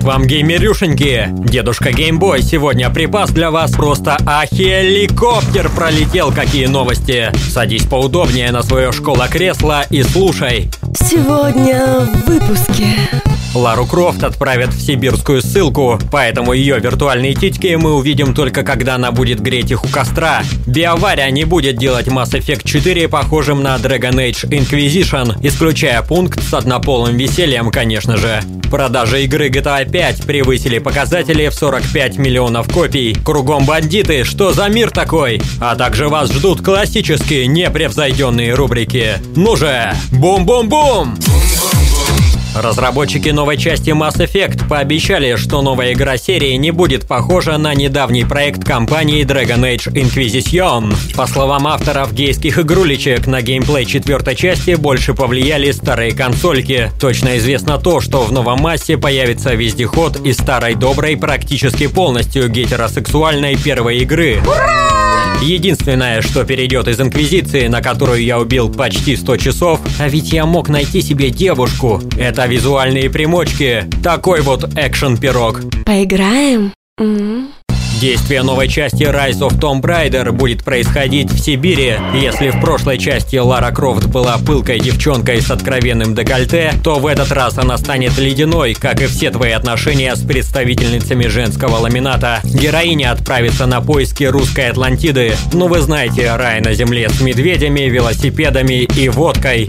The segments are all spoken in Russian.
Привет вам, геймерюшеньки! Дедушка Геймбой сегодня припас для вас просто ахеликоптер пролетел, какие новости! Садись поудобнее на свое школа-кресло и слушай! Сегодня в выпуске. Лару Крофт отправят в сибирскую ссылку, поэтому ее виртуальные титьки мы увидим только когда она будет греть их у костра. Биовария не будет делать Mass Effect 4 похожим на Dragon Age Inquisition, исключая пункт с однополым весельем, конечно же. Продажи игры GTA 5 превысили показатели в 45 миллионов копий. Кругом бандиты, что за мир такой? А также вас ждут классические непревзойденные рубрики. Ну же, бум-бум-бум! Разработчики новой части Mass Effect пообещали, что новая игра серии не будет похожа на недавний проект компании Dragon Age Inquisition. По словам авторов гейских игрулечек, на геймплей четвертой части больше повлияли старые консольки. Точно известно то, что в новом массе появится вездеход из старой доброй практически полностью гетеросексуальной первой игры. Единственное, что перейдет из Инквизиции, на которую я убил почти 100 часов, а ведь я мог найти себе девушку, это визуальные примочки. Такой вот экшен-пирог. Поиграем? М? Действие новой части Rise of Tomb Raider будет происходить в Сибири. Если в прошлой части Лара Крофт была пылкой девчонкой с откровенным декольте, то в этот раз она станет ледяной, как и все твои отношения с представительницами женского ламината. Героиня отправится на поиски русской Атлантиды. Ну вы знаете, рай на земле с медведями, велосипедами и водкой.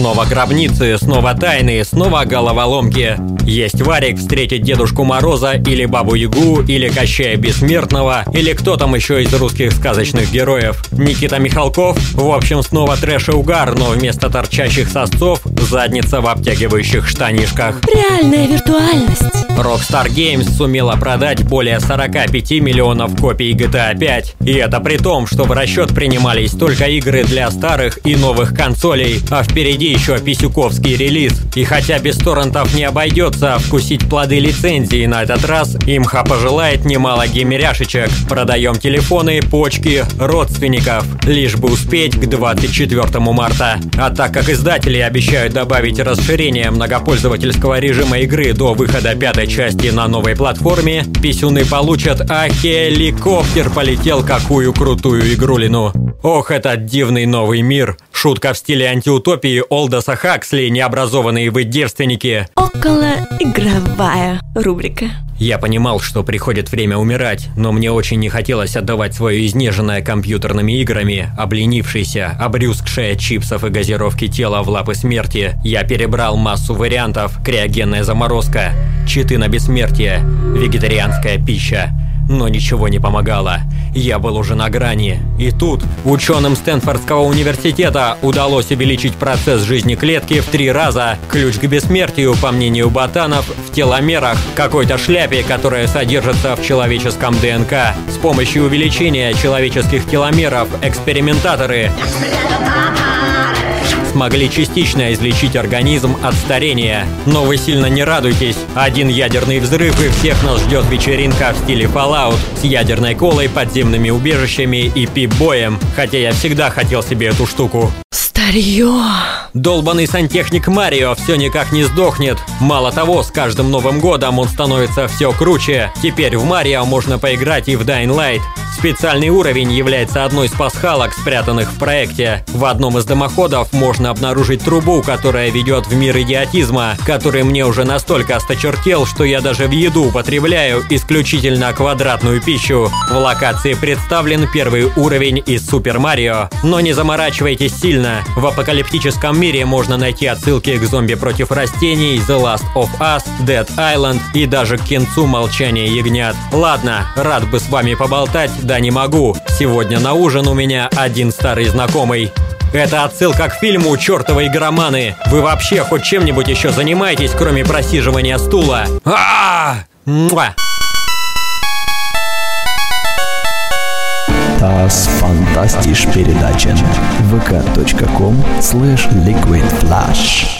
Снова гробницы, снова тайны, снова головоломки. Есть Варик встретить Дедушку Мороза или Бабу Ягу, или Кощея Бессмертного, или кто там еще из русских сказочных героев. Никита Михалков. В общем, снова трэш и угар, но вместо торчащих сосцов задница в обтягивающих штанишках. Реальная виртуальность. Rockstar Games сумела продать более 45 миллионов копий GTA 5. И это при том, что в расчет принимались только игры для старых и новых консолей, а впереди еще писюковский релиз. И хотя без торрентов не обойдется вкусить плоды лицензии на этот раз, имха пожелает немало геймеряшечек. Продаем телефоны, почки, родственников, лишь бы успеть к 24 марта. А так как издатели обещают добавить расширение многопользовательского режима игры до выхода пятой части на новой платформе, писюны получат «А хеликоптер полетел какую крутую игрулину». Ох, этот дивный новый мир. Шутка в стиле антиутопии Олдоса Хаксли «Необразованные вы девственники». Около игровая рубрика. Я понимал, что приходит время умирать, но мне очень не хотелось отдавать свое изнеженное компьютерными играми, обленившееся, обрюзгшее чипсов и газировки тела в лапы смерти. Я перебрал массу вариантов, криогенная заморозка, читы на бессмертие, вегетарианская пища. Но ничего не помогало. Я был уже на грани. И тут ученым Стэнфордского университета удалось увеличить процесс жизни клетки в три раза. Ключ к бессмертию, по мнению ботанов, в теломерах, какой-то шляпе, которая содержится в человеческом ДНК. С помощью увеличения человеческих теломеров экспериментаторы смогли частично излечить организм от старения. Но вы сильно не радуйтесь. Один ядерный взрыв и всех нас ждет вечеринка в стиле Fallout с ядерной колой, подземными убежищами и пип-боем. Хотя я всегда хотел себе эту штуку. Старье. Долбанный сантехник Марио все никак не сдохнет. Мало того, с каждым Новым годом он становится все круче. Теперь в Марио можно поиграть и в Dying Light. Специальный уровень является одной из пасхалок, спрятанных в проекте. В одном из дымоходов можно обнаружить трубу, которая ведет в мир идиотизма, который мне уже настолько осточертел, что я даже в еду употребляю исключительно квадратную пищу. В локации представлен первый уровень из Супер Марио. Но не заморачивайтесь сильно. В апокалиптическом мире можно найти отсылки к зомби против растений, The Last of Us, Dead Island и даже к кинцу Молчания ягнят. Ладно, рад бы с вами поболтать, да не могу. Сегодня на ужин у меня один старый знакомый. Это отсылка к фильму «Чертовы игроманы». Вы вообще хоть чем-нибудь еще занимаетесь, кроме просиживания стула? а Муа! Fantastisch передача vk.com slash liquidflash